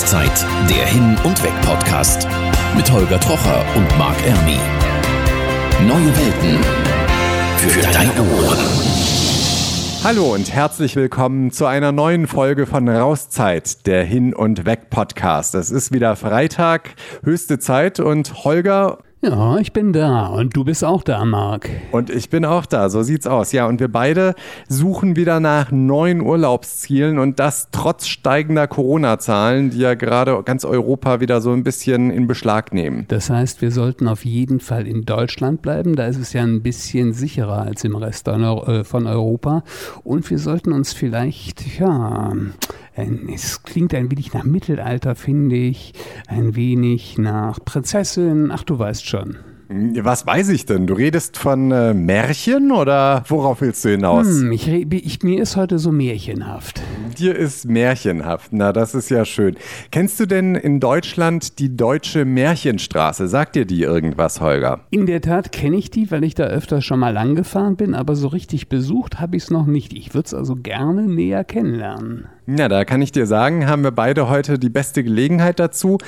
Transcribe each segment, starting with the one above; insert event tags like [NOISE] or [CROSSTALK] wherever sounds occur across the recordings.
Rauszeit, der Hin- und Weg-Podcast mit Holger Trocher und Marc Ermi. Neue Welten für deine Ohren. Hallo und herzlich willkommen zu einer neuen Folge von Rauszeit, der Hin- und Weg-Podcast. Es ist wieder Freitag, höchste Zeit und Holger ja, ich bin da und du bist auch da, Marc. Und ich bin auch da, so sieht's aus. Ja, und wir beide suchen wieder nach neuen Urlaubszielen und das trotz steigender Corona-Zahlen, die ja gerade ganz Europa wieder so ein bisschen in Beschlag nehmen. Das heißt, wir sollten auf jeden Fall in Deutschland bleiben. Da ist es ja ein bisschen sicherer als im Rest äh, von Europa. Und wir sollten uns vielleicht, ja, es klingt ein wenig nach Mittelalter, finde ich, ein wenig nach Prinzessin. Ach, du weißt schon. Was weiß ich denn? Du redest von äh, Märchen oder worauf willst du hinaus? Hm, ich, ich, mir ist heute so märchenhaft. Dir ist märchenhaft. Na, das ist ja schön. Kennst du denn in Deutschland die Deutsche Märchenstraße? Sagt dir die irgendwas, Holger? In der Tat kenne ich die, weil ich da öfter schon mal lang gefahren bin, aber so richtig besucht habe ich es noch nicht. Ich würde es also gerne näher kennenlernen. Ja, da kann ich dir sagen, haben wir beide heute die beste Gelegenheit dazu.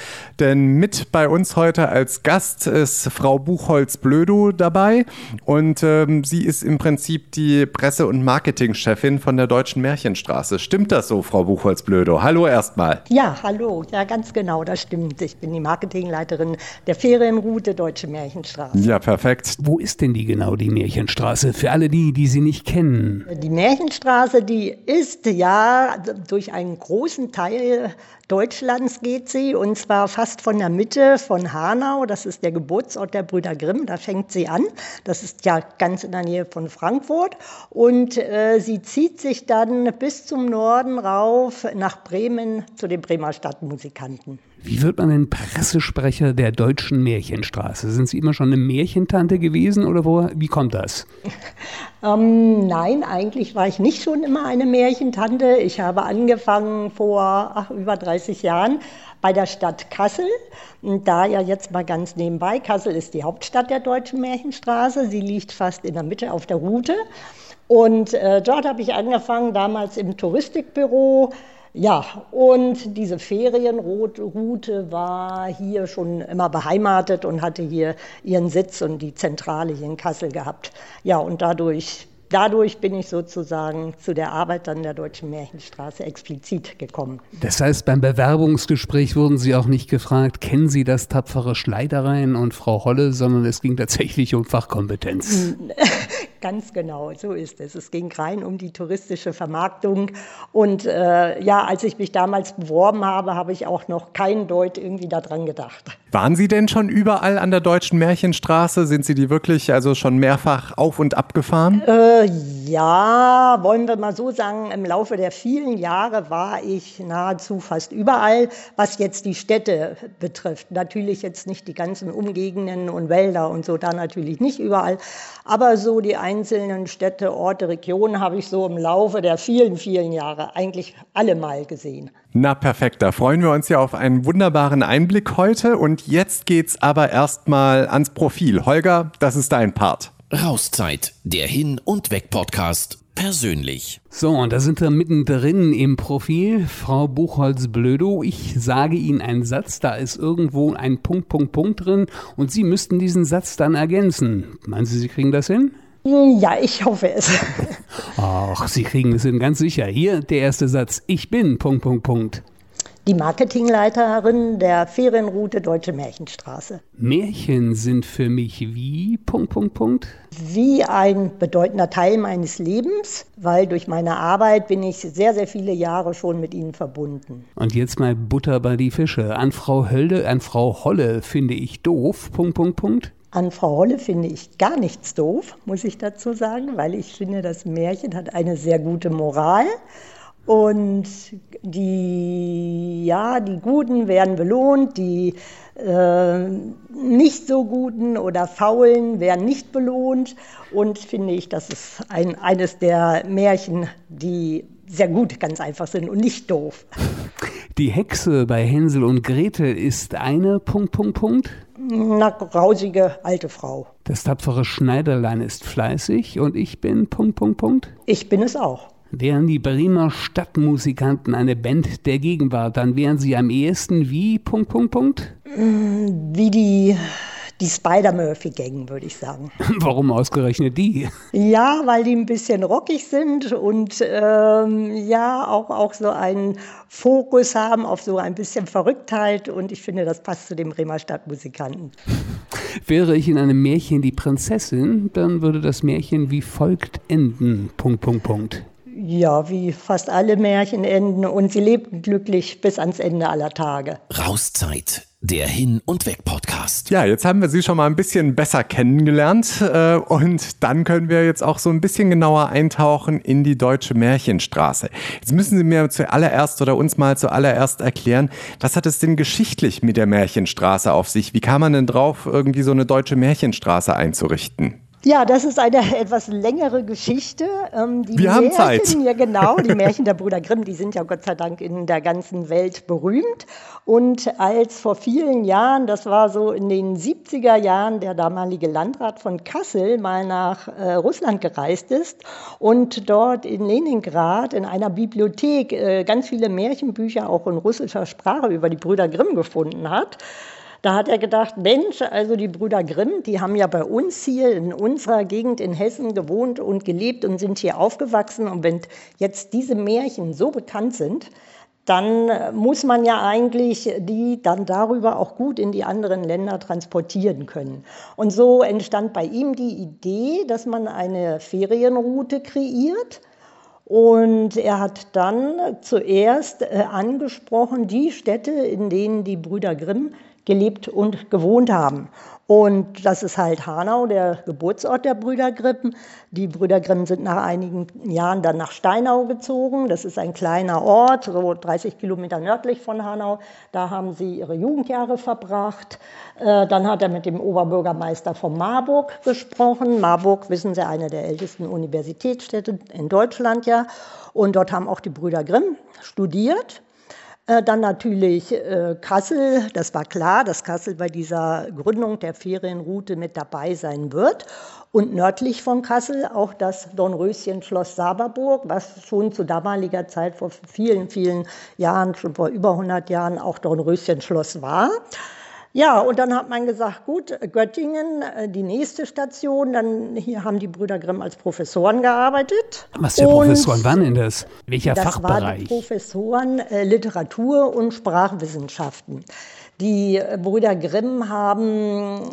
Denn mit bei uns heute als Gast ist Frau Buchholz-Blödo dabei. Und ähm, sie ist im Prinzip die Presse- und Marketingchefin von der Deutschen Märchenstraße. Stimmt das so, Frau Buchholz-Blödo? Hallo erstmal. Ja, hallo. Ja, ganz genau, das stimmt. Ich bin die Marketingleiterin der Ferienroute Deutsche Märchenstraße. Ja, perfekt. Wo ist denn die genau, die Märchenstraße? Für alle die, die sie nicht kennen. Die Märchenstraße, die ist ja durch einen großen Teil Deutschlands geht sie und zwar fast von der Mitte von Hanau, das ist der Geburtsort der Brüder Grimm, da fängt sie an. Das ist ja ganz in der Nähe von Frankfurt und äh, sie zieht sich dann bis zum Norden rauf nach Bremen zu den Bremer Stadtmusikanten. Wie wird man denn Pressesprecher der deutschen Märchenstraße? Sind Sie immer schon eine Märchentante gewesen oder wo, wie kommt das? [LAUGHS] ähm, nein, eigentlich war ich nicht schon immer eine Märchentante. Ich habe angefangen vor ach, über 30 Jahren bei der Stadt Kassel. Und da ja jetzt mal ganz nebenbei, Kassel ist die Hauptstadt der deutschen Märchenstraße. Sie liegt fast in der Mitte auf der Route. Und äh, dort habe ich angefangen, damals im Touristikbüro ja, und diese Ferienroute war hier schon immer beheimatet und hatte hier ihren Sitz und die Zentrale hier in Kassel gehabt. Ja, und dadurch dadurch bin ich sozusagen zu der Arbeit an der Deutschen Märchenstraße explizit gekommen. Das heißt, beim Bewerbungsgespräch wurden Sie auch nicht gefragt, kennen Sie das tapfere Schleidereien und Frau Holle, sondern es ging tatsächlich um Fachkompetenz. [LAUGHS] Ganz genau, so ist es. Es ging rein um die touristische Vermarktung. Und äh, ja, als ich mich damals beworben habe, habe ich auch noch kein Deut irgendwie daran gedacht. Waren Sie denn schon überall an der Deutschen Märchenstraße? Sind Sie die wirklich also schon mehrfach auf und ab gefahren? Äh, ja, wollen wir mal so sagen, im Laufe der vielen Jahre war ich nahezu fast überall, was jetzt die Städte betrifft. Natürlich jetzt nicht die ganzen Umgegenden und Wälder und so, da natürlich nicht überall. Aber so die einzelnen Städte, Orte, Regionen habe ich so im Laufe der vielen, vielen Jahre eigentlich alle mal gesehen. Na perfekt, da freuen wir uns ja auf einen wunderbaren Einblick heute. Und jetzt geht's aber erstmal ans Profil. Holger, das ist dein Part. Rauszeit, der Hin- und Weg-Podcast persönlich. So, und da sind wir mittendrin im Profil. Frau Buchholz-Blödo, ich sage Ihnen einen Satz, da ist irgendwo ein Punkt, Punkt, Punkt drin und Sie müssten diesen Satz dann ergänzen. Meinen Sie, Sie kriegen das hin? Ja, ich hoffe es. Ach, Sie kriegen es hin, ganz sicher. Hier der erste Satz. Ich bin, Punkt, Punkt, Punkt die Marketingleiterin der Ferienroute Deutsche Märchenstraße. Märchen sind für mich wie Punkt, Punkt, Punkt. Wie ein bedeutender Teil meines Lebens, weil durch meine Arbeit bin ich sehr, sehr viele Jahre schon mit ihnen verbunden. Und jetzt mal Butter bei die Fische. An Frau Hölde, an Frau Holle finde ich doof. Punkt, Punkt, Punkt. An Frau Holle finde ich gar nichts doof, muss ich dazu sagen, weil ich finde, das Märchen hat eine sehr gute Moral und die, ja, die Guten werden belohnt, die äh, nicht so Guten oder Faulen werden nicht belohnt. Und finde ich, das ist ein, eines der Märchen, die sehr gut ganz einfach sind und nicht doof. Die Hexe bei Hänsel und Gretel ist eine Punkt, Punkt, Punkt. Na, grausige alte Frau. Das tapfere Schneiderlein ist fleißig und ich bin Punkt, Punkt, Punkt. Ich bin es auch. Wären die Bremer Stadtmusikanten eine Band der Gegenwart, dann wären sie am ehesten wie Punkt, Punkt, Punkt? Wie die die Spider-Murphy-Gang, würde ich sagen. [LAUGHS] Warum ausgerechnet die? Ja, weil die ein bisschen rockig sind und ähm, ja, auch, auch so einen Fokus haben auf so ein bisschen Verrücktheit und ich finde, das passt zu den Bremer Stadtmusikanten. Wäre ich in einem Märchen die Prinzessin, dann würde das Märchen wie folgt enden. Punkt, Punkt, Punkt. Ja, wie fast alle Märchen enden und sie lebten glücklich bis ans Ende aller Tage. Rauszeit der Hin- und Weg-Podcast. Ja, jetzt haben wir Sie schon mal ein bisschen besser kennengelernt äh, und dann können wir jetzt auch so ein bisschen genauer eintauchen in die deutsche Märchenstraße. Jetzt müssen Sie mir zuallererst oder uns mal zuallererst erklären, was hat es denn geschichtlich mit der Märchenstraße auf sich? Wie kam man denn drauf, irgendwie so eine deutsche Märchenstraße einzurichten? Ja, das ist eine [LAUGHS] etwas längere Geschichte. Ähm, die Wir Märchen, haben Zeit. Ja, genau. Die [LAUGHS] Märchen der Brüder Grimm, die sind ja Gott sei Dank in der ganzen Welt berühmt. Und als vor vielen Jahren, das war so in den 70er Jahren, der damalige Landrat von Kassel mal nach äh, Russland gereist ist und dort in Leningrad in einer Bibliothek äh, ganz viele Märchenbücher auch in russischer Sprache über die Brüder Grimm gefunden hat, da hat er gedacht, Mensch, also die Brüder Grimm, die haben ja bei uns hier in unserer Gegend in Hessen gewohnt und gelebt und sind hier aufgewachsen. Und wenn jetzt diese Märchen so bekannt sind, dann muss man ja eigentlich die dann darüber auch gut in die anderen Länder transportieren können. Und so entstand bei ihm die Idee, dass man eine Ferienroute kreiert. Und er hat dann zuerst äh, angesprochen die Städte, in denen die Brüder Grimm gelebt und gewohnt haben. Und das ist halt Hanau, der Geburtsort der Brüder Grimm. Die Brüder Grimm sind nach einigen Jahren dann nach Steinau gezogen. Das ist ein kleiner Ort, so 30 Kilometer nördlich von Hanau. Da haben sie ihre Jugendjahre verbracht. Äh, dann hat er mit dem Oberbürgermeister von Marburg gesprochen. Marburg, wissen Sie, eine der ältesten Universitätsstädte in Deutschland ja. Und dort haben auch die Brüder Grimm studiert. Äh, dann natürlich äh, Kassel, das war klar, dass Kassel bei dieser Gründung der Ferienroute mit dabei sein wird. Und nördlich von Kassel auch das Dornröschen-Schloss Saberburg, was schon zu damaliger Zeit vor vielen, vielen Jahren, schon vor über 100 Jahren auch Dornröschen-Schloss war. Ja, und dann hat man gesagt, gut, Göttingen, äh, die nächste Station. Dann hier haben die Brüder Grimm als Professoren gearbeitet. Was für Professoren waren denn das? Welcher das Fachbereich? Das waren Professoren äh, Literatur und Sprachwissenschaften. Die äh, Brüder Grimm haben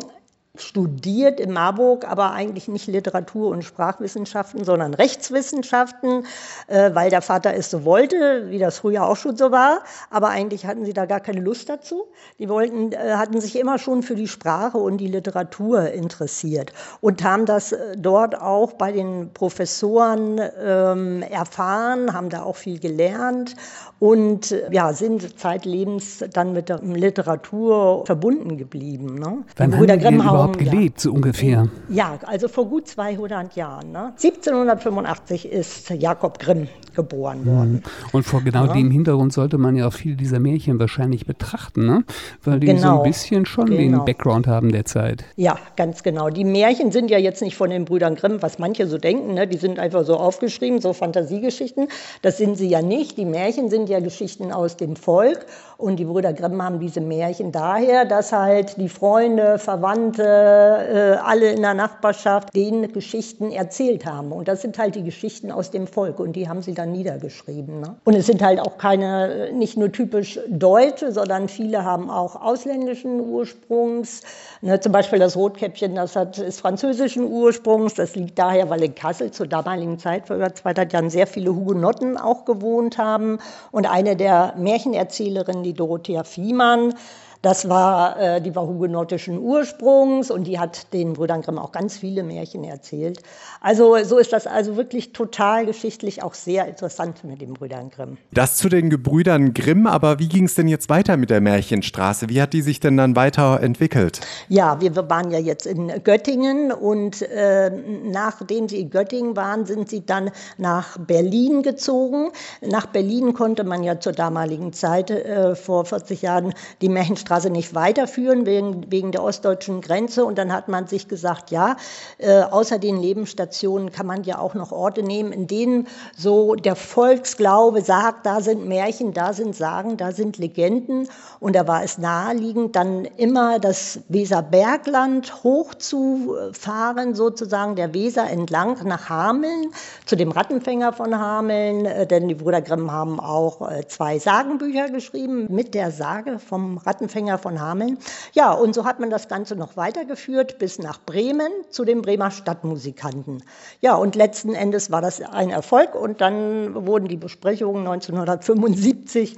studiert in Marburg, aber eigentlich nicht Literatur und Sprachwissenschaften, sondern Rechtswissenschaften, äh, weil der Vater es so wollte, wie das früher auch schon so war. Aber eigentlich hatten sie da gar keine Lust dazu. Die wollten, äh, hatten sich immer schon für die Sprache und die Literatur interessiert und haben das äh, dort auch bei den Professoren ähm, erfahren, haben da auch viel gelernt und ja, sind zeitlebens dann mit der Literatur verbunden geblieben. Ne? Wann haben die überhaupt gelebt, so ungefähr? Ja, also vor gut 200 Jahren. Ne? 1785 ist Jakob Grimm geboren worden. Mhm. Und vor genau ja. dem Hintergrund sollte man ja auch viele dieser Märchen wahrscheinlich betrachten, ne? weil die genau. so ein genau. bisschen schon genau. den Background haben der Zeit. Ja, ganz genau. Die Märchen sind ja jetzt nicht von den Brüdern Grimm, was manche so denken, ne? die sind einfach so aufgeschrieben, so Fantasiegeschichten. Das sind sie ja nicht. Die Märchen sind ja Geschichten aus dem Volk. Und die Brüder Grimm haben diese Märchen daher, dass halt die Freunde, Verwandte, alle in der Nachbarschaft denen Geschichten erzählt haben. Und das sind halt die Geschichten aus dem Volk. Und die haben sie dann niedergeschrieben. Ne? Und es sind halt auch keine, nicht nur typisch deutsche, sondern viele haben auch ausländischen Ursprungs. Ne, zum Beispiel das Rotkäppchen, das hat, ist französischen Ursprungs. Das liegt daher, weil in Kassel zur damaligen Zeit, vor über 200 Jahren, sehr viele Hugenotten auch gewohnt haben. Und eine der Märchenerzählerinnen, die Dorothea Fiemann, das war, äh, die war hugenottischen Ursprungs und die hat den Brüdern Grimm auch ganz viele Märchen erzählt. Also so ist das also wirklich total geschichtlich auch sehr interessant mit den Brüdern Grimm. Das zu den Gebrüdern Grimm, aber wie ging es denn jetzt weiter mit der Märchenstraße? Wie hat die sich denn dann weiterentwickelt? Ja, wir waren ja jetzt in Göttingen und äh, nachdem sie in Göttingen waren, sind sie dann nach Berlin gezogen. Nach Berlin konnte man ja zur damaligen Zeit, äh, vor 40 Jahren, die Märchenstraße Märchenstraße nicht weiterführen wegen, wegen der ostdeutschen Grenze. Und dann hat man sich gesagt, ja, äh, außer den Lebensstationen kann man ja auch noch Orte nehmen, in denen so der Volksglaube sagt, da sind Märchen, da sind Sagen, da sind Legenden. Und da war es naheliegend, dann immer das Weserbergland hochzufahren, sozusagen der Weser entlang nach Hameln, zu dem Rattenfänger von Hameln, äh, denn die Brüder Grimm haben auch äh, zwei Sagenbücher geschrieben mit der Sage vom Rattenfänger von Hameln. Ja, und so hat man das Ganze noch weitergeführt bis nach Bremen zu den Bremer Stadtmusikanten. Ja, und letzten Endes war das ein Erfolg und dann wurden die Besprechungen 1975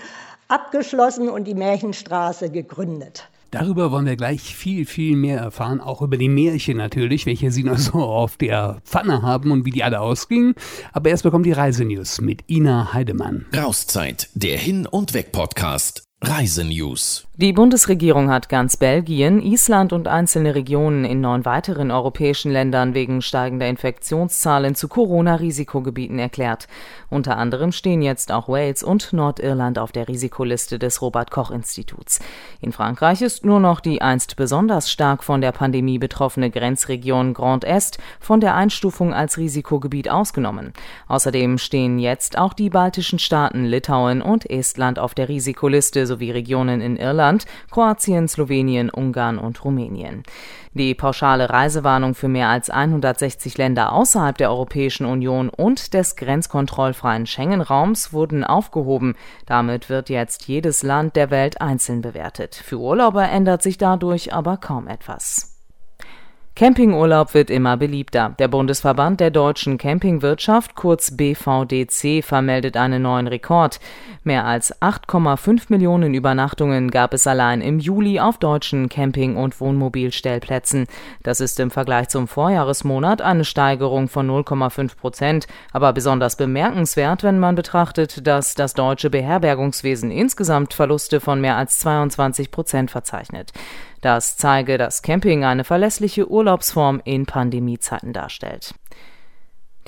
abgeschlossen und die Märchenstraße gegründet. Darüber wollen wir gleich viel, viel mehr erfahren, auch über die Märchen natürlich, welche Sie noch so auf der Pfanne haben und wie die alle ausgingen. Aber erst bekommt die Reisenews mit Ina Heidemann. Rauszeit, der Hin- und Weg-Podcast. Reisenews. Die Bundesregierung hat ganz Belgien, Island und einzelne Regionen in neun weiteren europäischen Ländern wegen steigender Infektionszahlen zu Corona-Risikogebieten erklärt. Unter anderem stehen jetzt auch Wales und Nordirland auf der Risikoliste des Robert Koch Instituts. In Frankreich ist nur noch die einst besonders stark von der Pandemie betroffene Grenzregion Grand Est von der Einstufung als Risikogebiet ausgenommen. Außerdem stehen jetzt auch die baltischen Staaten Litauen und Estland auf der Risikoliste sowie Regionen in Irland, Kroatien, Slowenien, Ungarn und Rumänien. Die pauschale Reisewarnung für mehr als 160 Länder außerhalb der Europäischen Union und des grenzkontrollfreien Schengen-Raums wurden aufgehoben. Damit wird jetzt jedes Land der Welt einzeln bewertet. Für Urlauber ändert sich dadurch aber kaum etwas. Campingurlaub wird immer beliebter. Der Bundesverband der deutschen Campingwirtschaft, kurz BVDC, vermeldet einen neuen Rekord. Mehr als 8,5 Millionen Übernachtungen gab es allein im Juli auf deutschen Camping- und Wohnmobilstellplätzen. Das ist im Vergleich zum Vorjahresmonat eine Steigerung von 0,5 Prozent, aber besonders bemerkenswert, wenn man betrachtet, dass das deutsche Beherbergungswesen insgesamt Verluste von mehr als 22 Prozent verzeichnet. Das zeige, dass Camping eine verlässliche Urlaubsform in Pandemiezeiten darstellt.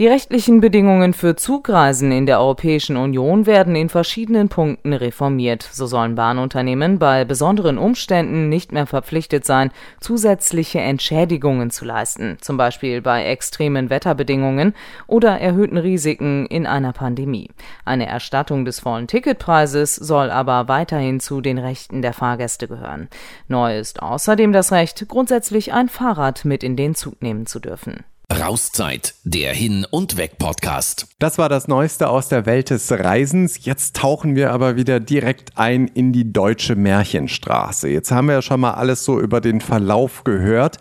Die rechtlichen Bedingungen für Zugreisen in der Europäischen Union werden in verschiedenen Punkten reformiert. So sollen Bahnunternehmen bei besonderen Umständen nicht mehr verpflichtet sein, zusätzliche Entschädigungen zu leisten, zum Beispiel bei extremen Wetterbedingungen oder erhöhten Risiken in einer Pandemie. Eine Erstattung des vollen Ticketpreises soll aber weiterhin zu den Rechten der Fahrgäste gehören. Neu ist außerdem das Recht, grundsätzlich ein Fahrrad mit in den Zug nehmen zu dürfen. Rauszeit, der Hin- und Weg-Podcast. Das war das Neueste aus der Welt des Reisens. Jetzt tauchen wir aber wieder direkt ein in die deutsche Märchenstraße. Jetzt haben wir ja schon mal alles so über den Verlauf gehört.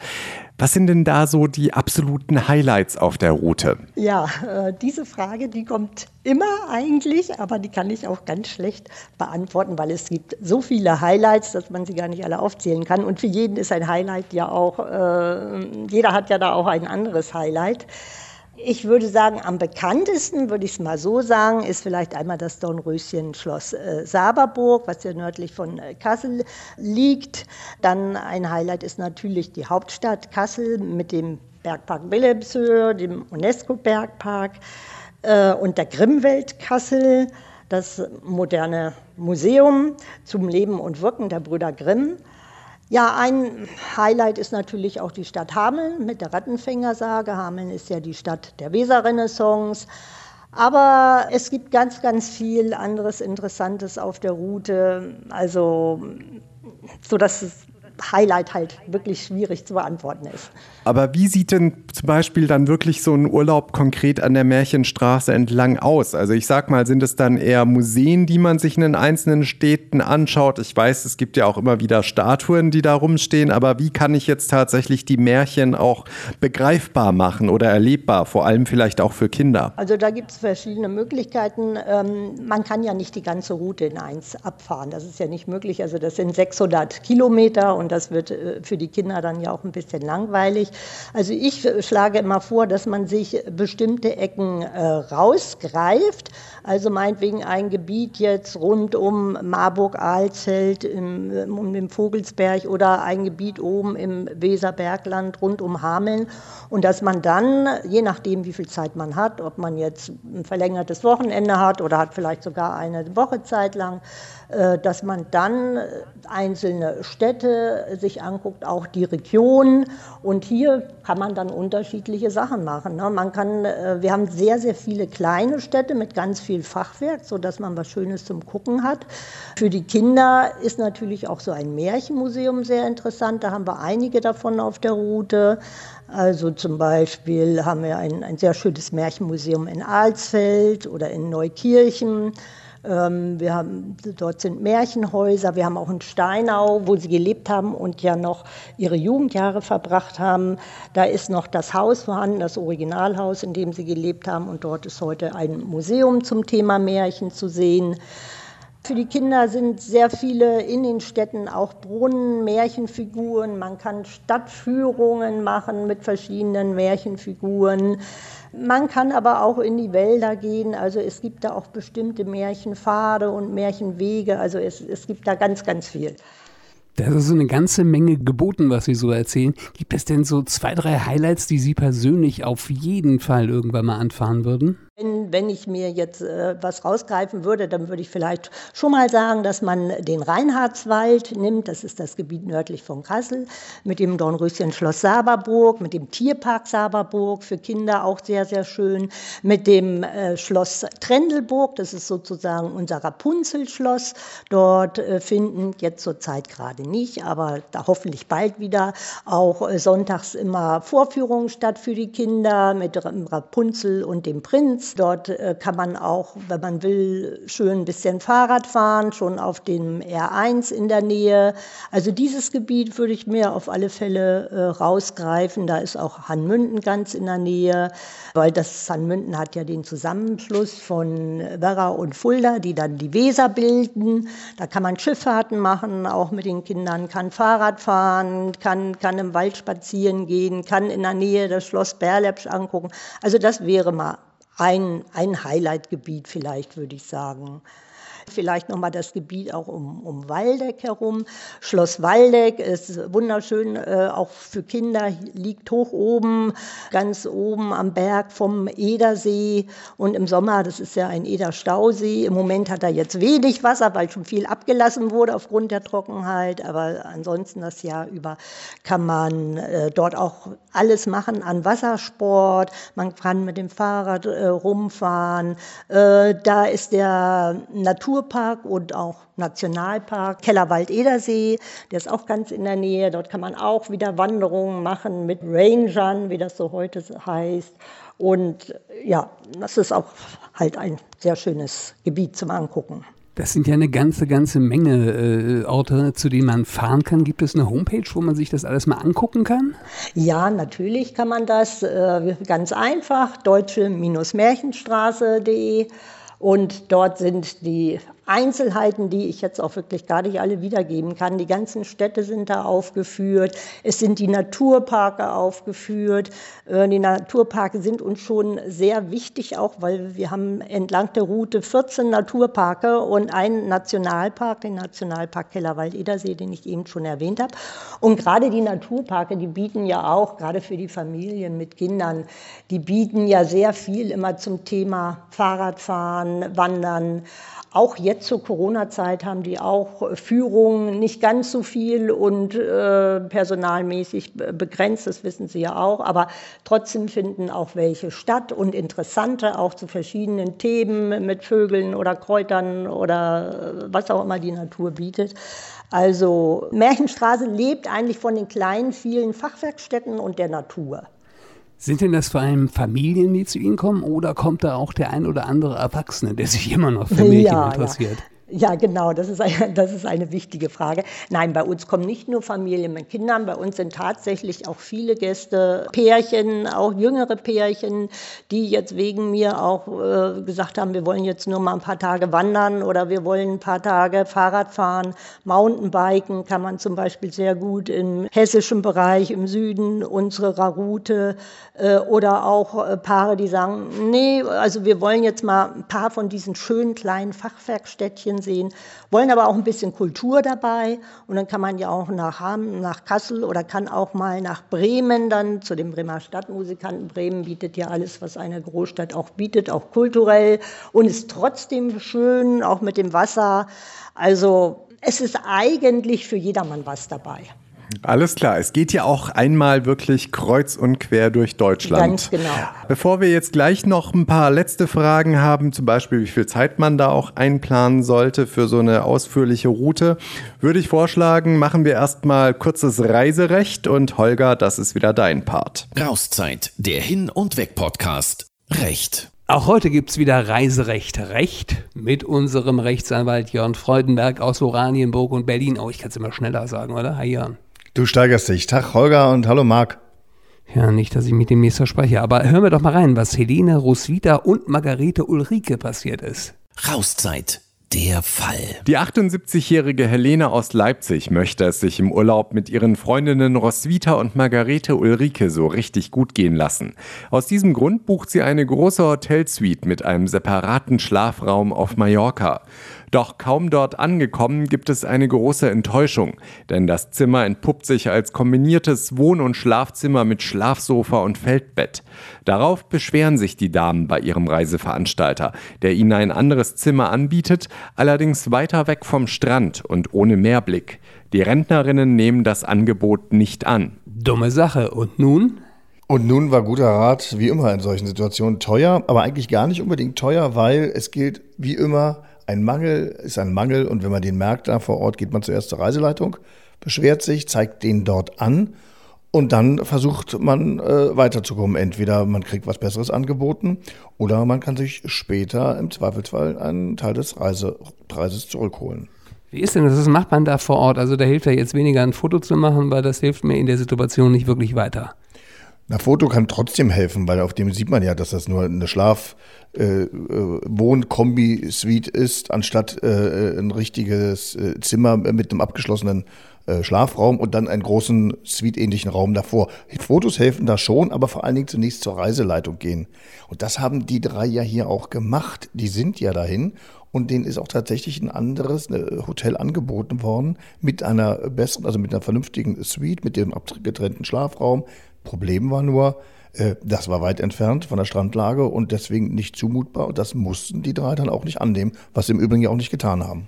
Was sind denn da so die absoluten Highlights auf der Route? Ja, äh, diese Frage, die kommt immer eigentlich, aber die kann ich auch ganz schlecht beantworten, weil es gibt so viele Highlights, dass man sie gar nicht alle aufzählen kann. Und für jeden ist ein Highlight ja auch, äh, jeder hat ja da auch ein anderes Highlight. Ich würde sagen, am bekanntesten, würde ich es mal so sagen, ist vielleicht einmal das Dornröschen-Schloss äh, Saberburg, was ja nördlich von äh, Kassel liegt. Dann ein Highlight ist natürlich die Hauptstadt Kassel mit dem Bergpark Wilhelmshöhe, dem UNESCO-Bergpark äh, und der Grimmwelt Kassel, das moderne Museum zum Leben und Wirken der Brüder Grimm. Ja, ein Highlight ist natürlich auch die Stadt Hameln mit der Rattenfängersage. Hameln ist ja die Stadt der Weserrenaissance. Aber es gibt ganz, ganz viel anderes Interessantes auf der Route. Also, so dass es Highlight halt wirklich schwierig zu beantworten ist. Aber wie sieht denn zum Beispiel dann wirklich so ein Urlaub konkret an der Märchenstraße entlang aus? Also ich sag mal, sind es dann eher Museen, die man sich in den einzelnen Städten anschaut? Ich weiß, es gibt ja auch immer wieder Statuen, die da rumstehen, aber wie kann ich jetzt tatsächlich die Märchen auch begreifbar machen oder erlebbar, vor allem vielleicht auch für Kinder? Also da gibt es verschiedene Möglichkeiten. Ähm, man kann ja nicht die ganze Route in eins abfahren. Das ist ja nicht möglich. Also das sind 600 Kilometer und das wird äh, für die Kinder dann ja auch ein bisschen langweilig. Also ich schlage immer vor, dass man sich bestimmte Ecken äh, rausgreift, Also meinetwegen ein Gebiet jetzt rund um Marburg-Alzelt, um den Vogelsberg oder ein Gebiet oben im Weserbergland rund um Hameln. Und dass man dann, je nachdem, wie viel Zeit man hat, ob man jetzt ein verlängertes Wochenende hat oder hat vielleicht sogar eine Woche Zeit lang, äh, dass man dann einzelne Städte sich anguckt, auch die Region. Und hier kann man dann unterschiedliche Sachen machen. Ne? Man kann, äh, wir haben sehr, sehr viele kleine Städte mit ganz viel Fachwerk, sodass man was Schönes zum Gucken hat. Für die Kinder ist natürlich auch so ein Märchenmuseum sehr interessant. Da haben wir einige davon auf der Route. Also zum Beispiel haben wir ein, ein sehr schönes Märchenmuseum in Alsfeld oder in Neukirchen. Ähm, wir haben, dort sind Märchenhäuser. Wir haben auch in Steinau, wo sie gelebt haben und ja noch ihre Jugendjahre verbracht haben. Da ist noch das Haus vorhanden, das Originalhaus, in dem sie gelebt haben. Und dort ist heute ein Museum zum Thema Märchen zu sehen. Für die Kinder sind sehr viele in den Städten auch Brunnen, Märchenfiguren. Man kann Stadtführungen machen mit verschiedenen Märchenfiguren. Man kann aber auch in die Wälder gehen. Also es gibt da auch bestimmte Märchenpfade und Märchenwege. Also es, es gibt da ganz, ganz viel. Da ist so eine ganze Menge geboten, was Sie so erzählen. Gibt es denn so zwei, drei Highlights, die Sie persönlich auf jeden Fall irgendwann mal anfahren würden? Wenn, wenn ich mir jetzt äh, was rausgreifen würde, dann würde ich vielleicht schon mal sagen, dass man den Reinhardswald nimmt. Das ist das Gebiet nördlich von Kassel, mit dem Dornröschen-Schloss Saberburg, mit dem Tierpark Saberburg, für Kinder auch sehr, sehr schön, mit dem äh, Schloss Trendelburg, das ist sozusagen unser Rapunzel-Schloss. Dort äh, finden jetzt zurzeit gerade nicht, aber da hoffentlich bald wieder auch äh, sonntags immer Vorführungen statt für die Kinder mit Rapunzel und dem Prinz. Mainz. Dort äh, kann man auch, wenn man will, schön ein bisschen Fahrrad fahren, schon auf dem R1 in der Nähe. Also dieses Gebiet würde ich mir auf alle Fälle äh, rausgreifen. Da ist auch Hanmünden ganz in der Nähe, weil das Hanmünden hat ja den Zusammenschluss von Werra und Fulda, die dann die Weser bilden. Da kann man Schifffahrten machen, auch mit den Kindern, kann Fahrrad fahren, kann, kann im Wald spazieren gehen, kann in der Nähe das Schloss Berlepsch angucken. Also das wäre mal ein, ein Highlight-Gebiet vielleicht, würde ich sagen. Vielleicht nochmal das Gebiet auch um, um Waldeck herum. Schloss Waldeck ist wunderschön, äh, auch für Kinder, liegt hoch oben, ganz oben am Berg vom Edersee. Und im Sommer, das ist ja ein Ederstausee, im Moment hat er jetzt wenig Wasser, weil schon viel abgelassen wurde aufgrund der Trockenheit. Aber ansonsten das Jahr über kann man äh, dort auch alles machen an Wassersport. Man kann mit dem Fahrrad äh, rumfahren. Äh, da ist der Natur Naturpark und auch Nationalpark Kellerwald-Edersee, der ist auch ganz in der Nähe. Dort kann man auch wieder Wanderungen machen mit Rangern, wie das so heute heißt. Und ja, das ist auch halt ein sehr schönes Gebiet zum Angucken. Das sind ja eine ganze, ganze Menge äh, Orte, zu denen man fahren kann. Gibt es eine Homepage, wo man sich das alles mal angucken kann? Ja, natürlich kann man das. Äh, ganz einfach, deutsche-märchenstraße.de. Und dort sind die Einzelheiten, die ich jetzt auch wirklich gar nicht alle wiedergeben kann. Die ganzen Städte sind da aufgeführt. Es sind die Naturparke aufgeführt. Äh, die Naturparke sind uns schon sehr wichtig, auch weil wir haben entlang der Route 14 Naturparke und einen Nationalpark, den Nationalpark Kellerwald-Edersee, den ich eben schon erwähnt habe. Und gerade die Naturparke, die bieten ja auch, gerade für die Familien mit Kindern, die bieten ja sehr viel immer zum Thema Fahrradfahren, Wandern. Auch jetzt zur Corona-Zeit haben die auch Führungen, nicht ganz so viel und äh, personalmäßig begrenzt, das wissen Sie ja auch, aber trotzdem finden auch welche statt und interessante auch zu verschiedenen Themen mit Vögeln oder Kräutern oder äh, was auch immer die Natur bietet. Also Märchenstraße lebt eigentlich von den kleinen, vielen Fachwerkstätten und der Natur. Sind denn das vor allem Familien, die zu Ihnen kommen, oder kommt da auch der ein oder andere Erwachsene, der sich immer noch für Märchen ja, interessiert? Ja. Ja, genau, das ist, eine, das ist eine wichtige Frage. Nein, bei uns kommen nicht nur Familien mit Kindern, bei uns sind tatsächlich auch viele Gäste, Pärchen, auch jüngere Pärchen, die jetzt wegen mir auch äh, gesagt haben, wir wollen jetzt nur mal ein paar Tage wandern oder wir wollen ein paar Tage Fahrrad fahren. Mountainbiken kann man zum Beispiel sehr gut im hessischen Bereich, im Süden unserer Route äh, oder auch äh, Paare, die sagen, nee, also wir wollen jetzt mal ein paar von diesen schönen kleinen Fachwerkstädtchen sehen, wollen aber auch ein bisschen Kultur dabei. Und dann kann man ja auch nach Hamm, nach Kassel oder kann auch mal nach Bremen dann zu den Bremer Stadtmusikanten. Bremen bietet ja alles, was eine Großstadt auch bietet, auch kulturell und ist trotzdem schön, auch mit dem Wasser. Also es ist eigentlich für jedermann was dabei. Alles klar, es geht ja auch einmal wirklich kreuz und quer durch Deutschland. Ganz genau. Bevor wir jetzt gleich noch ein paar letzte Fragen haben, zum Beispiel wie viel Zeit man da auch einplanen sollte für so eine ausführliche Route, würde ich vorschlagen, machen wir erstmal kurzes Reiserecht und Holger, das ist wieder dein Part. Rauszeit, der Hin- und Weg-Podcast. Recht. Auch heute gibt es wieder Reiserecht Recht mit unserem Rechtsanwalt Jörn Freudenberg aus Oranienburg und Berlin. Oh, ich kann es immer schneller sagen, oder? Hi Jörn. Du steigerst dich. Tag Holger und hallo Marc. Ja, nicht, dass ich mit dem nächsten spreche, aber hören wir doch mal rein, was Helene Roswitha und Margarete Ulrike passiert ist. Rauszeit. Der Fall. Die 78-jährige Helene aus Leipzig möchte es sich im Urlaub mit ihren Freundinnen Roswitha und Margarete Ulrike so richtig gut gehen lassen. Aus diesem Grund bucht sie eine große Hotelsuite mit einem separaten Schlafraum auf Mallorca. Doch kaum dort angekommen gibt es eine große Enttäuschung, denn das Zimmer entpuppt sich als kombiniertes Wohn- und Schlafzimmer mit Schlafsofa und Feldbett. Darauf beschweren sich die Damen bei ihrem Reiseveranstalter, der ihnen ein anderes Zimmer anbietet, allerdings weiter weg vom Strand und ohne Meerblick. Die Rentnerinnen nehmen das Angebot nicht an. Dumme Sache. Und nun? Und nun war guter Rat, wie immer in solchen Situationen, teuer, aber eigentlich gar nicht unbedingt teuer, weil es gilt wie immer, ein Mangel ist ein Mangel und wenn man den merkt da vor Ort, geht man zuerst zur Reiseleitung, beschwert sich, zeigt den dort an und dann versucht man äh, weiterzukommen. Entweder man kriegt was Besseres angeboten oder man kann sich später im Zweifelsfall einen Teil des Reisepreises zurückholen. Wie ist denn das? Was macht man da vor Ort? Also da hilft ja jetzt weniger ein Foto zu machen, weil das hilft mir in der Situation nicht wirklich weiter. Ein Foto kann trotzdem helfen, weil auf dem sieht man ja, dass das nur eine Schlaf, äh, äh, Wohn-Kombi-Suite ist, anstatt äh, ein richtiges äh, Zimmer mit einem abgeschlossenen äh, Schlafraum und dann einen großen Suite-ähnlichen Raum davor. Fotos helfen da schon, aber vor allen Dingen zunächst zur Reiseleitung gehen. Und das haben die drei ja hier auch gemacht. Die sind ja dahin und denen ist auch tatsächlich ein anderes Hotel angeboten worden mit einer besseren, also mit einer vernünftigen Suite, mit dem abgetrennten Schlafraum. Problem war nur, äh, das war weit entfernt von der Strandlage und deswegen nicht zumutbar. Und das mussten die drei dann auch nicht annehmen, was sie im Übrigen ja auch nicht getan haben.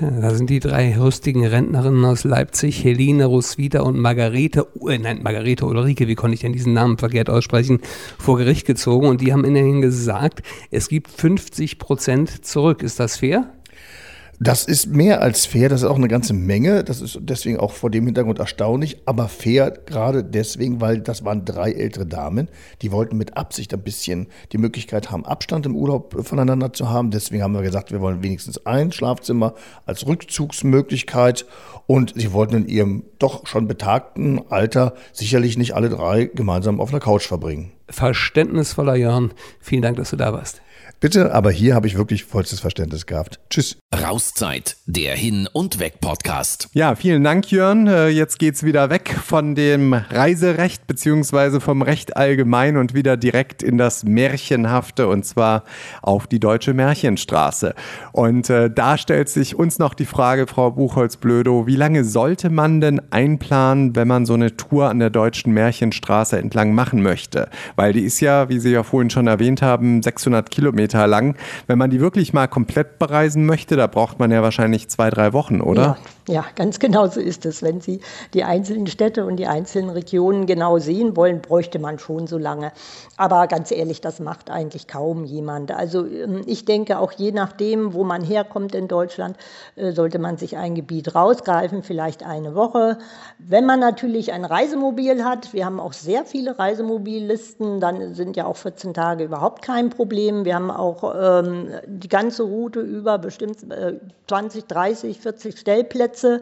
Da sind die drei rüstigen Rentnerinnen aus Leipzig, Helene Roswitha und Margarete, äh, nein, Margarete Ulrike, wie konnte ich denn diesen Namen verkehrt aussprechen, vor Gericht gezogen und die haben ihnen gesagt, es gibt 50 Prozent zurück. Ist das fair? Das ist mehr als fair, das ist auch eine ganze Menge. Das ist deswegen auch vor dem Hintergrund erstaunlich, aber fair gerade deswegen, weil das waren drei ältere Damen, die wollten mit Absicht ein bisschen die Möglichkeit haben, Abstand im Urlaub voneinander zu haben. Deswegen haben wir gesagt, wir wollen wenigstens ein Schlafzimmer als Rückzugsmöglichkeit und sie wollten in ihrem doch schon betagten Alter sicherlich nicht alle drei gemeinsam auf einer Couch verbringen. Verständnisvoller Jörn, vielen Dank, dass du da warst. Bitte, aber hier habe ich wirklich vollstes Verständnis gehabt. Tschüss. Rauszeit, der Hin- und Weg-Podcast. Ja, vielen Dank, Jörn. Äh, jetzt geht's wieder weg von dem Reiserecht beziehungsweise vom Recht allgemein und wieder direkt in das Märchenhafte und zwar auf die Deutsche Märchenstraße. Und äh, da stellt sich uns noch die Frage, Frau Buchholz-Blödow, wie lange sollte man denn einplanen, wenn man so eine Tour an der Deutschen Märchenstraße entlang machen möchte? Weil die ist ja, wie Sie ja vorhin schon erwähnt haben, 600 Kilometer Kilometer lang. Wenn man die wirklich mal komplett bereisen möchte, da braucht man ja wahrscheinlich zwei, drei Wochen, oder? Ja. Ja, ganz genau so ist es. Wenn Sie die einzelnen Städte und die einzelnen Regionen genau sehen wollen, bräuchte man schon so lange. Aber ganz ehrlich, das macht eigentlich kaum jemand. Also ähm, ich denke, auch je nachdem, wo man herkommt in Deutschland, äh, sollte man sich ein Gebiet rausgreifen, vielleicht eine Woche. Wenn man natürlich ein Reisemobil hat, wir haben auch sehr viele Reisemobillisten, dann sind ja auch 14 Tage überhaupt kein Problem. Wir haben auch ähm, die ganze Route über bestimmt äh, 20, 30, 40 Stellplätze.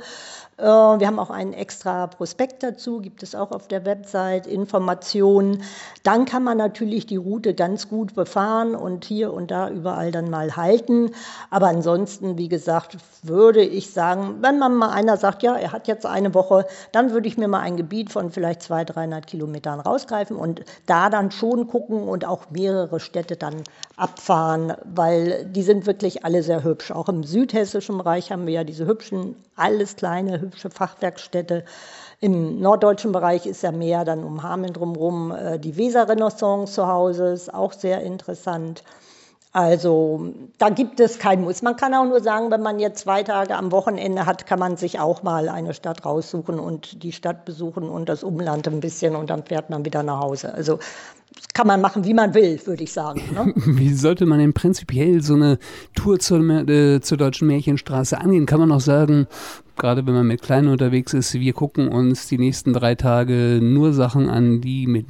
Äh, wir haben auch einen extra Prospekt dazu, gibt es auch auf der Website Informationen. Dann kann man natürlich die Route ganz gut befahren und hier und da überall dann mal halten. Aber ansonsten, wie gesagt, würde ich sagen, wenn man mal einer sagt, ja, er hat jetzt eine Woche, dann würde ich mir mal ein Gebiet von vielleicht 200, 300 Kilometern rausgreifen und da dann schon gucken und auch mehrere Städte dann abfahren, weil die sind wirklich alle sehr hübsch. Auch im südhessischen Bereich haben wir ja diese hübschen, alles kleine, hübsche Fachwerkstätte. Im norddeutschen Bereich ist ja mehr dann um Hameln drumherum äh, die Weser-Renaissance zu Hause, ist auch sehr interessant. Also da gibt es kein Muss. Man kann auch nur sagen, wenn man jetzt zwei Tage am Wochenende hat, kann man sich auch mal eine Stadt raussuchen und die Stadt besuchen und das Umland ein bisschen und dann fährt man wieder nach Hause. Also kann man machen, wie man will, würde ich sagen. Ne? [LAUGHS] Wie sollte man denn prinzipiell so eine Tour zur, äh, zur Deutschen Märchenstraße angehen? Kann man auch sagen, gerade wenn man mit Kleinen unterwegs ist, wir gucken uns die nächsten drei Tage nur Sachen an, die mit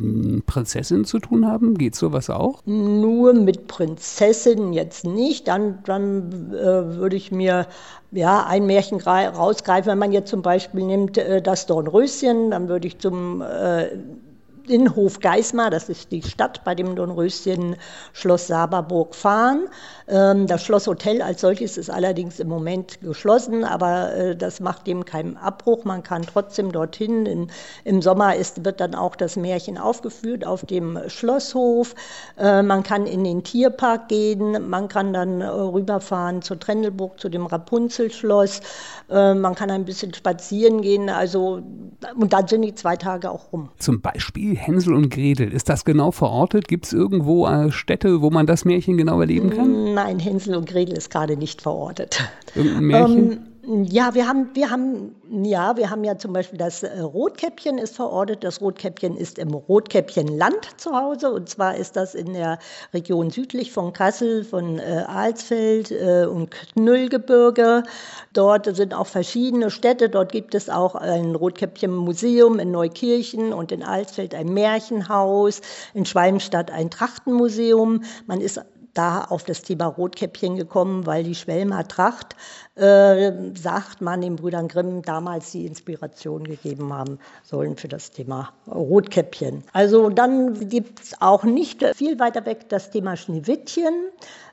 Prinzessinnen zu tun haben? Geht sowas auch? Nur mit Prinzessinnen jetzt nicht. Dann, dann äh, würde ich mir ja, ein Märchen rausgreifen. Wenn man jetzt zum Beispiel nimmt äh, das Dornröschen, dann würde ich zum äh, in Hofgeismar, das ist die Stadt bei dem Dornröschen Schloss Saberburg fahren. Ähm, das Schlosshotel als solches ist allerdings im Moment geschlossen, aber äh, das macht dem keinen Abbruch. Man kann trotzdem dorthin. In, Im Sommer ist, wird dann auch das Märchen aufgeführt auf dem Schlosshof. Äh, man kann in den Tierpark gehen. Man kann dann äh, rüberfahren zur Trendelburg, zu dem Rapunzelschloss. Man kann ein bisschen spazieren gehen. Also, und dann sind die zwei Tage auch rum. Zum Beispiel Hänsel und Gretel. Ist das genau verortet? Gibt es irgendwo Städte, wo man das Märchen genau erleben kann? Nein, Hänsel und Gretel ist gerade nicht verortet. Irgendein Märchen? Ähm, ja, wir haben, wir haben, ja, wir haben ja zum Beispiel das äh, Rotkäppchen ist verortet. Das Rotkäppchen ist im Rotkäppchenland zu Hause. Und zwar ist das in der Region südlich von Kassel, von äh, Alsfeld äh, und Knüllgebirge. Dort sind auch verschiedene Städte. Dort gibt es auch ein Rotkäppchen-Museum in Neukirchen und in Alsfeld ein Märchenhaus, in Schwalmstadt ein Trachtenmuseum. Man ist da auf das Thema Rotkäppchen gekommen, weil die Schwelmer Tracht äh, sagt man den Brüdern Grimm damals die Inspiration gegeben haben sollen für das Thema Rotkäppchen. Also dann gibt es auch nicht viel weiter weg das Thema Schneewittchen.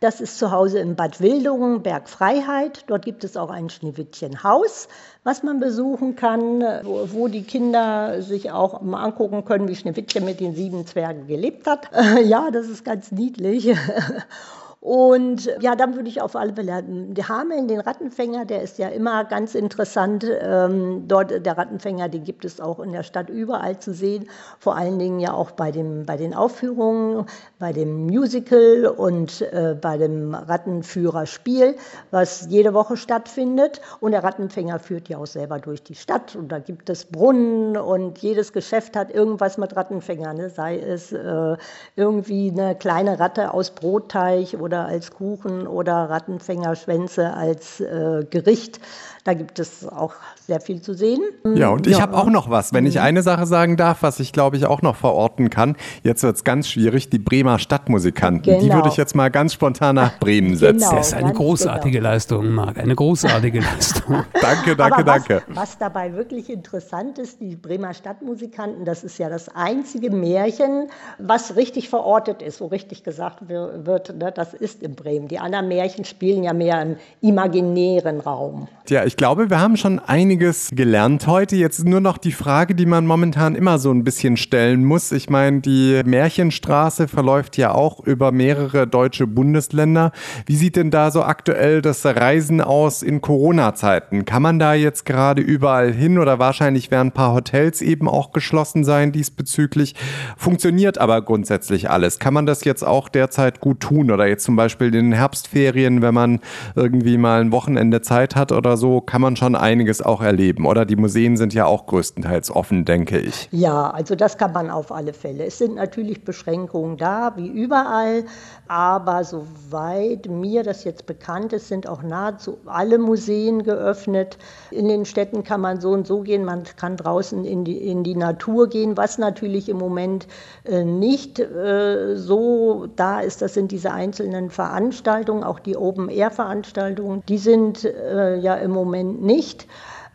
Das ist zu Hause in Bad Wildungen, Bergfreiheit. Dort gibt es auch ein Schneewittchenhaus, was man besuchen kann, wo, wo, die Kinder sich auch mal angucken können, wie Schneewittchen mit den sieben Zwergen gelebt hat. [LAUGHS] ja, das ist ganz niedlich. [LAUGHS] Und ja, dann würde ich auf alle Fälle die Hameln, den Rattenfänger, der ist ja immer ganz interessant. Ähm, dort, der Rattenfänger, den gibt es auch in der Stadt überall zu sehen. Vor allen Dingen ja auch bei, dem, bei den Aufführungen, bei dem Musical und äh, bei dem Rattenführerspiel, was jede Woche stattfindet. Und der Rattenfänger führt ja auch selber durch die Stadt. Und da gibt es Brunnen und jedes Geschäft hat irgendwas mit Rattenfänger. Ne? Sei es äh, irgendwie eine kleine Ratte aus Brotteig oder oder als Kuchen oder Rattenfängerschwänze als äh, Gericht. Da gibt es auch sehr viel zu sehen. Ja, und ich ja. habe auch noch was, wenn ich mhm. eine Sache sagen darf, was ich glaube ich auch noch verorten kann. Jetzt wird es ganz schwierig, die Bremer Stadtmusikanten. Genau. Die würde ich jetzt mal ganz spontan nach Bremen genau, setzen. Genau, das ist eine großartige genau. Leistung, Marc, eine großartige [LAUGHS] Leistung. danke, danke, Aber danke. Was, was dabei wirklich interessant ist, die Bremer Stadtmusikanten, das ist ja das einzige Märchen, was richtig verortet ist, wo richtig gesagt wird, ne, das ist in Bremen. Die anderen Märchen spielen ja mehr im imaginären Raum. Ja, ich glaube, wir haben schon einiges gelernt heute. Jetzt nur noch die Frage, die man momentan immer so ein bisschen stellen muss. Ich meine, die Märchenstraße verläuft ja auch über mehrere deutsche Bundesländer. Wie sieht denn da so aktuell das Reisen aus in Corona-Zeiten? Kann man da jetzt gerade überall hin oder wahrscheinlich werden ein paar Hotels eben auch geschlossen sein diesbezüglich? Funktioniert aber grundsätzlich alles. Kann man das jetzt auch derzeit gut tun oder jetzt zum Beispiel in den Herbstferien, wenn man irgendwie mal ein Wochenende Zeit hat oder so? kann man schon einiges auch erleben. Oder die Museen sind ja auch größtenteils offen, denke ich. Ja, also das kann man auf alle Fälle. Es sind natürlich Beschränkungen da, wie überall. Aber soweit mir das jetzt bekannt ist, sind auch nahezu alle Museen geöffnet. In den Städten kann man so und so gehen. Man kann draußen in die, in die Natur gehen, was natürlich im Moment äh, nicht äh, so da ist. Das sind diese einzelnen einzelnen Veranstaltungen, auch die Open-Air-Veranstaltungen, die sind äh, ja im Moment nicht.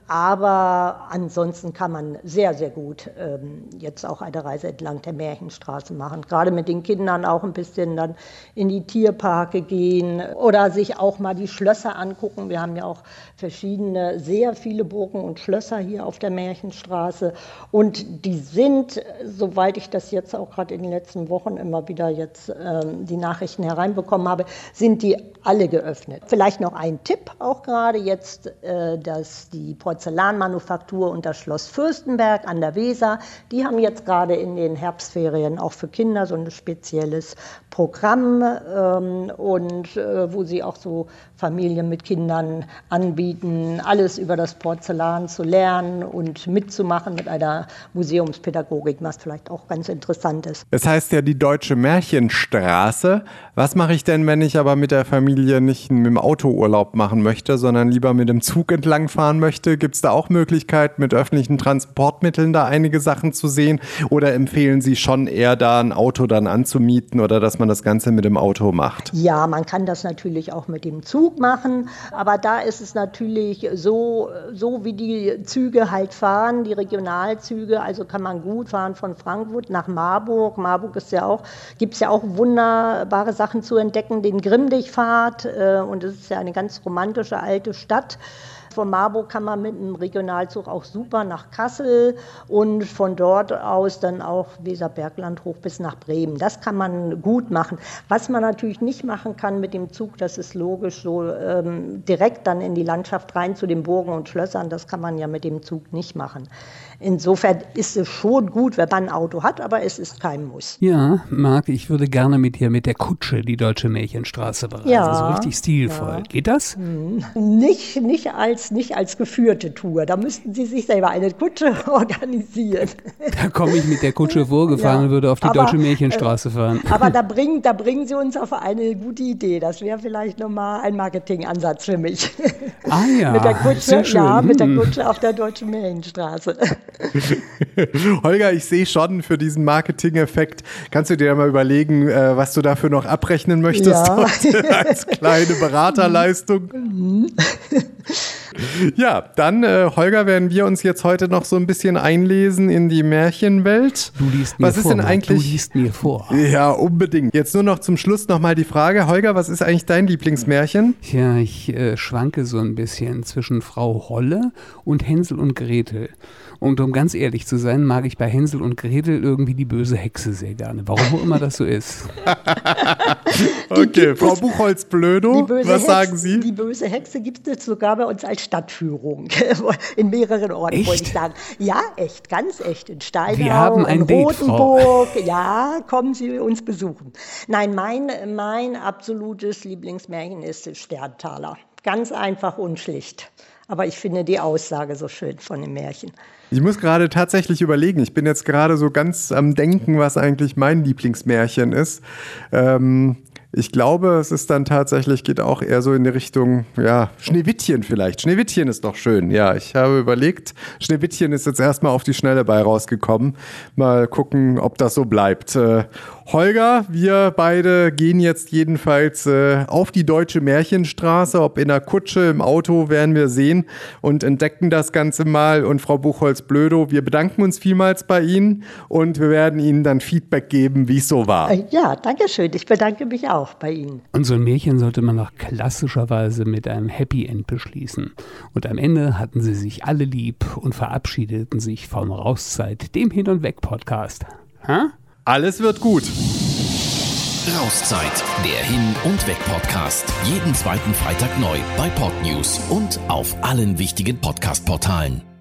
Aber ansonsten kann man sehr, sehr gut ähm, jetzt auch eine Reise entlang der Märchenstraße machen. Gerade mit den Kindern auch ein bisschen dann in die Tierparke gehen oder sich auch mal die Schlösser angucken. Wir haben ja auch verschiedene, sehr viele Burgen und Schlösser hier auf der Märchenstraße. Und die sind, soweit ich das jetzt auch gerade in den letzten Wochen immer wieder jetzt ähm, die Nachrichten hereinbekommen habe, sind die alle geöffnet. Vielleicht noch ein Tipp auch gerade jetzt, äh, dass die Porzellanmanufaktur und das Schloss Fürstenberg an der Weser, die haben jetzt gerade in den Herbstferien auch für Kinder so ein spezielles Programm ähm, und äh, wo sie auch so Familien mit Kindern anbieten, alles über das Porzellan zu lernen und mitzumachen mit einer Museumspädagogik, was vielleicht auch ganz interessant ist. Es heißt ja die Deutsche Märchenstraße. Was mache ich denn, wenn ich aber mit der Familie nicht mit dem Auto Urlaub machen möchte, sondern lieber mit dem Zug entlangfahren möchte? Gibt es da auch Möglichkeiten, mit öffentlichen Transportmitteln da einige Sachen zu sehen? Oder empfehlen Sie schon eher da ein Auto dann anzumieten oder dass man das Ganze mit dem Auto macht? Ja, man kann das natürlich auch mit dem Zug machen, aber da ist es natürlich so, so wie die Züge halt fahren, die Regionalzüge, also kann man gut fahren von Frankfurt nach Marburg. Marburg ist ja auch, gibt es ja auch wunderbare Sachen zu entdecken, den Grimdichfahrt äh, und es ist ja eine ganz romantische alte Stadt. Von Marburg kann man mit einem Regionalzug auch super nach Kassel und von dort aus dann auch Weserbergland hoch bis nach Bremen. Das kann man gut machen. Was man natürlich nicht machen kann mit dem Zug, das ist logisch, so ähm, direkt dann in die Landschaft rein zu den Burgen und Schlössern, das kann man ja mit dem Zug nicht machen. Insofern ist es schon gut, wenn man ein Auto hat, aber es ist kein Muss. Ja, Marc, ich würde gerne mit dir mit der Kutsche die Deutsche Märchenstraße bereisen. Ja, so richtig stilvoll. Ja. Geht das? Hm. Nicht, nicht, als, nicht als geführte Tour. Da müssten Sie sich selber eine Kutsche [LAUGHS] organisieren. Da komme ich mit der Kutsche vorgefahren ja, und würde auf die aber, Deutsche Märchenstraße fahren. Äh, aber da [LAUGHS] bringen, da bringen Sie uns auf eine gute Idee. Das wäre vielleicht nochmal ein Marketingansatz für mich. Ah ja, [LAUGHS] mit der Kutsche, ja, mit der hm. Kutsche auf der Deutschen Märchenstraße. [LAUGHS] Holger, ich sehe schon für diesen Marketing-Effekt. Kannst du dir mal überlegen, äh, was du dafür noch abrechnen möchtest ja. [LAUGHS] als kleine Beraterleistung? [LAUGHS] Mhm. Ja, dann, äh, Holger, werden wir uns jetzt heute noch so ein bisschen einlesen in die Märchenwelt. Du liest mir was vor. Ist denn eigentlich, du liest mir vor. Ja, unbedingt. Jetzt nur noch zum Schluss nochmal die Frage. Holger, was ist eigentlich dein Lieblingsmärchen? Ja, ich äh, schwanke so ein bisschen zwischen Frau Holle und Hänsel und Gretel. Und um ganz ehrlich zu sein, mag ich bei Hänsel und Gretel irgendwie die böse Hexe sehr gerne. Warum auch immer das so ist. [LAUGHS] okay, Frau Buchholz-Blödo, was Hexe, sagen Sie? Die böse Hexe gibt es sogar bei uns als Stadtführung. [LAUGHS] in mehreren Orten, echt? wollte ich sagen. Ja, echt, ganz echt. In Steinau, Wir haben ein in Date, Rotenburg. Frau. Ja, kommen Sie uns besuchen. Nein, mein, mein absolutes Lieblingsmärchen ist Sterntaler. Ganz einfach und schlicht. Aber ich finde die Aussage so schön von dem Märchen. Ich muss gerade tatsächlich überlegen. Ich bin jetzt gerade so ganz am Denken, was eigentlich mein Lieblingsmärchen ist. Ähm, ich glaube, es ist dann tatsächlich, geht auch eher so in die Richtung, ja, Schneewittchen vielleicht. Schneewittchen ist doch schön. Ja, ich habe überlegt, Schneewittchen ist jetzt erstmal auf die Schnelle bei rausgekommen. Mal gucken, ob das so bleibt. Äh, Holger, wir beide gehen jetzt jedenfalls äh, auf die deutsche Märchenstraße. Ob in der Kutsche, im Auto, werden wir sehen und entdecken das Ganze mal. Und Frau Buchholz-Blödo, wir bedanken uns vielmals bei Ihnen und wir werden Ihnen dann Feedback geben, wie es so war. Äh, ja, danke schön. Ich bedanke mich auch bei Ihnen. Und so ein Märchen sollte man noch klassischerweise mit einem Happy End beschließen. Und am Ende hatten sie sich alle lieb und verabschiedeten sich vom Rauszeit, dem Hin- und Weg-Podcast. Ha? Alles wird gut. Rauszeit, der Hin- und Weg-Podcast. Jeden zweiten Freitag neu bei Podnews und auf allen wichtigen Podcast-Portalen.